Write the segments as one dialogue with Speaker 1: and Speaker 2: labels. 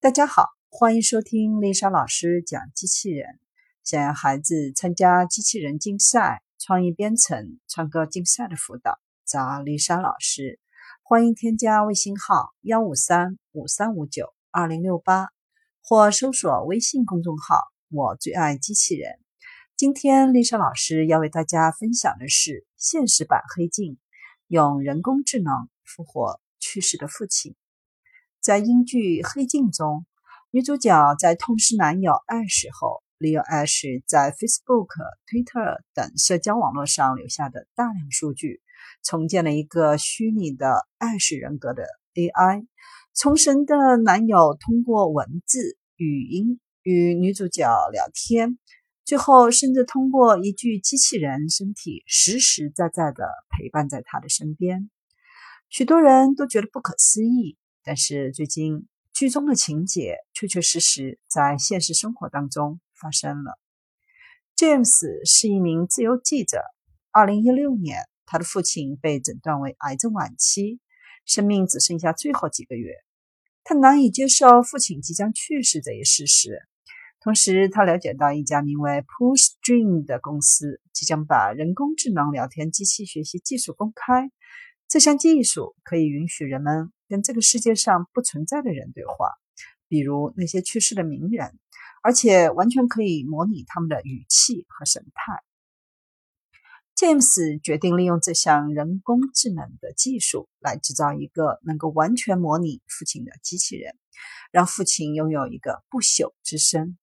Speaker 1: 大家好，欢迎收听丽莎老师讲机器人。想要孩子参加机器人竞赛、创意编程、创客竞赛的辅导，找丽莎老师。欢迎添加微信号幺五三五三五九二零六八，或搜索微信公众号“我最爱机器人”。今天丽莎老师要为大家分享的是现实版黑镜，用人工智能复活去世的父亲。在英剧《黑镜》中，女主角在痛失男友艾什后，利用艾什在 Facebook、Twitter 等社交网络上留下的大量数据，重建了一个虚拟的艾什人格的 AI。重生的男友通过文字、语音与女主角聊天，最后甚至通过一具机器人身体实实在在的陪伴在她的身边。许多人都觉得不可思议。但是最近剧中的情节确确实实在现实生活当中发生了。James 是一名自由记者。二零一六年，他的父亲被诊断为癌症晚期，生命只剩下最后几个月。他难以接受父亲即将去世这一事实。同时，他了解到一家名为 Pushstream 的公司即将把人工智能聊天机器学习技术公开。这项技术可以允许人们。跟这个世界上不存在的人对话，比如那些去世的名人，而且完全可以模拟他们的语气和神态。James 决定利用这项人工智能的技术来制造一个能够完全模拟父亲的机器人，让父亲拥有一个不朽之身。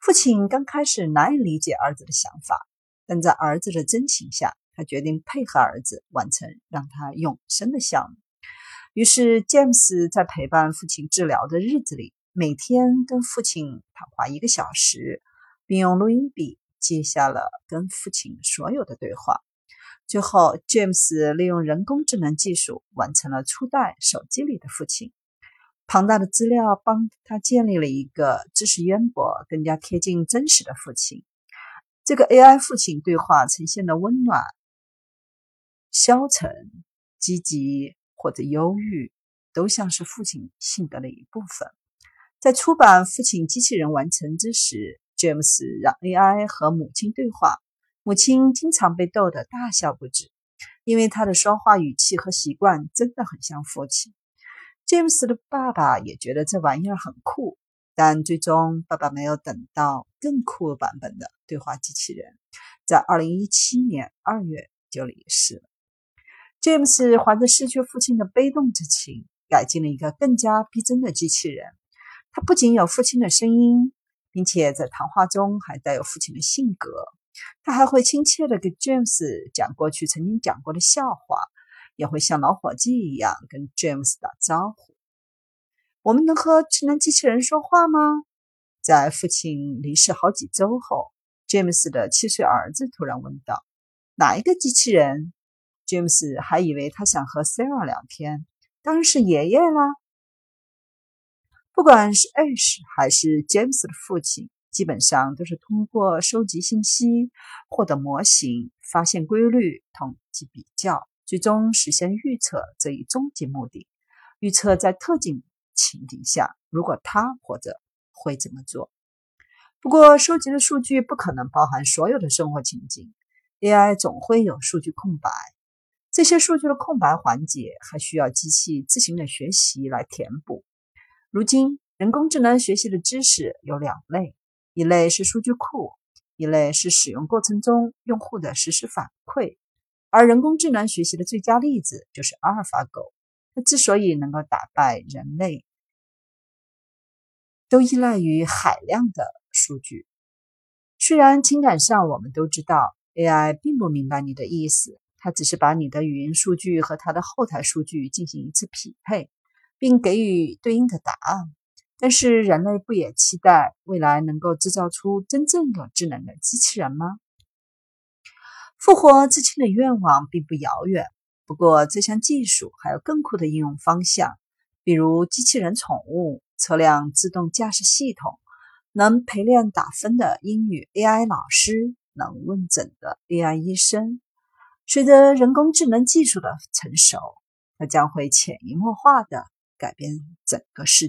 Speaker 1: 父亲刚开始难以理解儿子的想法，但在儿子的真情下，他决定配合儿子完成让他永生的项目。于是，詹姆斯在陪伴父亲治疗的日子里，每天跟父亲谈话一个小时，并用录音笔记下了跟父亲所有的对话。最后，詹姆斯利用人工智能技术完成了初代手机里的父亲。庞大的资料帮他建立了一个知识渊博、更加贴近真实的父亲。这个 AI 父亲对话呈现的温暖、消沉、积极。或者忧郁，都像是父亲性格的一部分。在出版《父亲机器人》完成之时，詹姆斯让 AI 和母亲对话，母亲经常被逗得大笑不止，因为他的说话语气和习惯真的很像父亲。詹姆斯的爸爸也觉得这玩意儿很酷，但最终爸爸没有等到更酷版本的对话机器人，在2017年2月就离世了。James 怀着失去父亲的悲痛之情，改进了一个更加逼真的机器人。他不仅有父亲的声音，并且在谈话中还带有父亲的性格。他还会亲切地给 James 讲过去曾经讲过的笑话，也会像老伙计一样跟 James 打招呼。我们能和智能机器人说话吗？在父亲离世好几周后，，James 的七岁儿子突然问道：“哪一个机器人？”詹姆斯还以为他想和 Sarah 聊天，当然是爷爷啦。不管是 Ash 还是 James 的父亲，基本上都是通过收集信息、获得模型、发现规律、统计比较，最终实现预测这一终极目的。预测在特定情景下，如果他活着会怎么做。不过，收集的数据不可能包含所有的生活情景，AI 总会有数据空白。这些数据的空白环节还需要机器自行的学习来填补。如今，人工智能学习的知识有两类：一类是数据库，一类是使用过程中用户的实时反馈。而人工智能学习的最佳例子就是阿尔法狗。它之所以能够打败人类，都依赖于海量的数据。虽然情感上我们都知道 AI 并不明白你的意思。它只是把你的语音数据和它的后台数据进行一次匹配，并给予对应的答案。但是，人类不也期待未来能够制造出真正有智能的机器人吗？复活至亲的愿望并不遥远。不过，这项技术还有更酷的应用方向，比如机器人宠物、车辆自动驾驶系统、能陪练打分的英语 AI 老师、能问诊的 AI 医生。随着人工智能技术的成熟，它将会潜移默化的改变整个世。